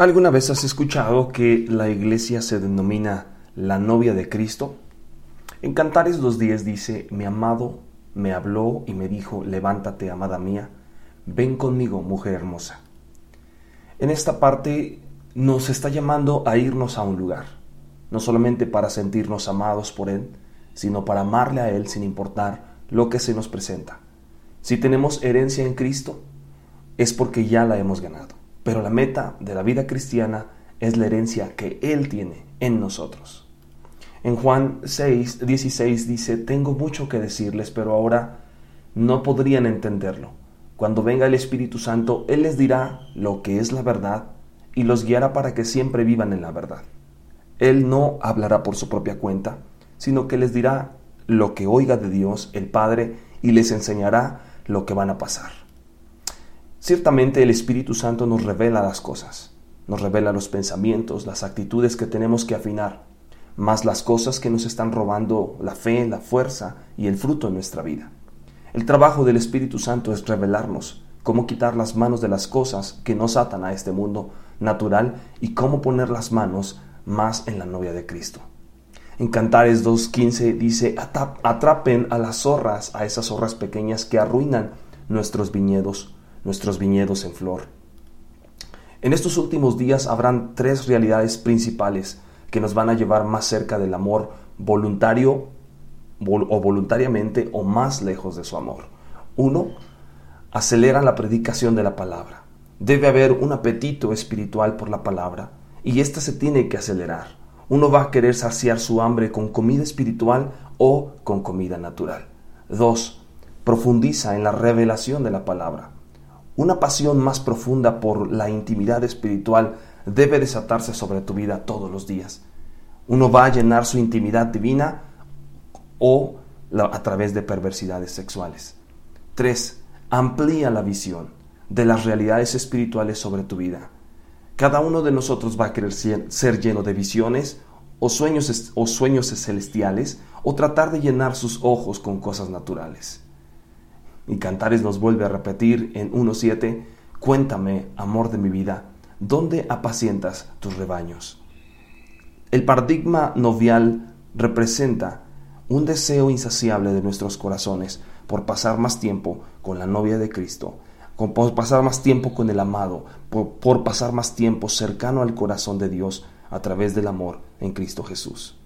¿Alguna vez has escuchado que la iglesia se denomina la novia de Cristo? En Cantares 2.10 dice, mi amado me habló y me dijo, levántate, amada mía, ven conmigo, mujer hermosa. En esta parte nos está llamando a irnos a un lugar, no solamente para sentirnos amados por Él, sino para amarle a Él sin importar lo que se nos presenta. Si tenemos herencia en Cristo, es porque ya la hemos ganado. Pero la meta de la vida cristiana es la herencia que Él tiene en nosotros. En Juan 6, 16 dice, tengo mucho que decirles, pero ahora no podrían entenderlo. Cuando venga el Espíritu Santo, Él les dirá lo que es la verdad y los guiará para que siempre vivan en la verdad. Él no hablará por su propia cuenta, sino que les dirá lo que oiga de Dios, el Padre, y les enseñará lo que van a pasar. Ciertamente el Espíritu Santo nos revela las cosas, nos revela los pensamientos, las actitudes que tenemos que afinar, más las cosas que nos están robando la fe, la fuerza y el fruto en nuestra vida. El trabajo del Espíritu Santo es revelarnos cómo quitar las manos de las cosas que nos atan a este mundo natural y cómo poner las manos más en la novia de Cristo. En Cantares 2.15 dice, atrapen a las zorras, a esas zorras pequeñas que arruinan nuestros viñedos nuestros viñedos en flor. En estos últimos días habrán tres realidades principales que nos van a llevar más cerca del amor voluntario o voluntariamente o más lejos de su amor. Uno, acelera la predicación de la palabra. Debe haber un apetito espiritual por la palabra y ésta se tiene que acelerar. Uno va a querer saciar su hambre con comida espiritual o con comida natural. Dos, profundiza en la revelación de la palabra. Una pasión más profunda por la intimidad espiritual debe desatarse sobre tu vida todos los días. Uno va a llenar su intimidad divina o a través de perversidades sexuales. 3. Amplía la visión de las realidades espirituales sobre tu vida. Cada uno de nosotros va a querer ser lleno de visiones o sueños, o sueños celestiales o tratar de llenar sus ojos con cosas naturales. Y Cantares nos vuelve a repetir en 1.7, Cuéntame, amor de mi vida, ¿dónde apacientas tus rebaños? El paradigma novial representa un deseo insaciable de nuestros corazones por pasar más tiempo con la novia de Cristo, por pasar más tiempo con el amado, por pasar más tiempo cercano al corazón de Dios a través del amor en Cristo Jesús.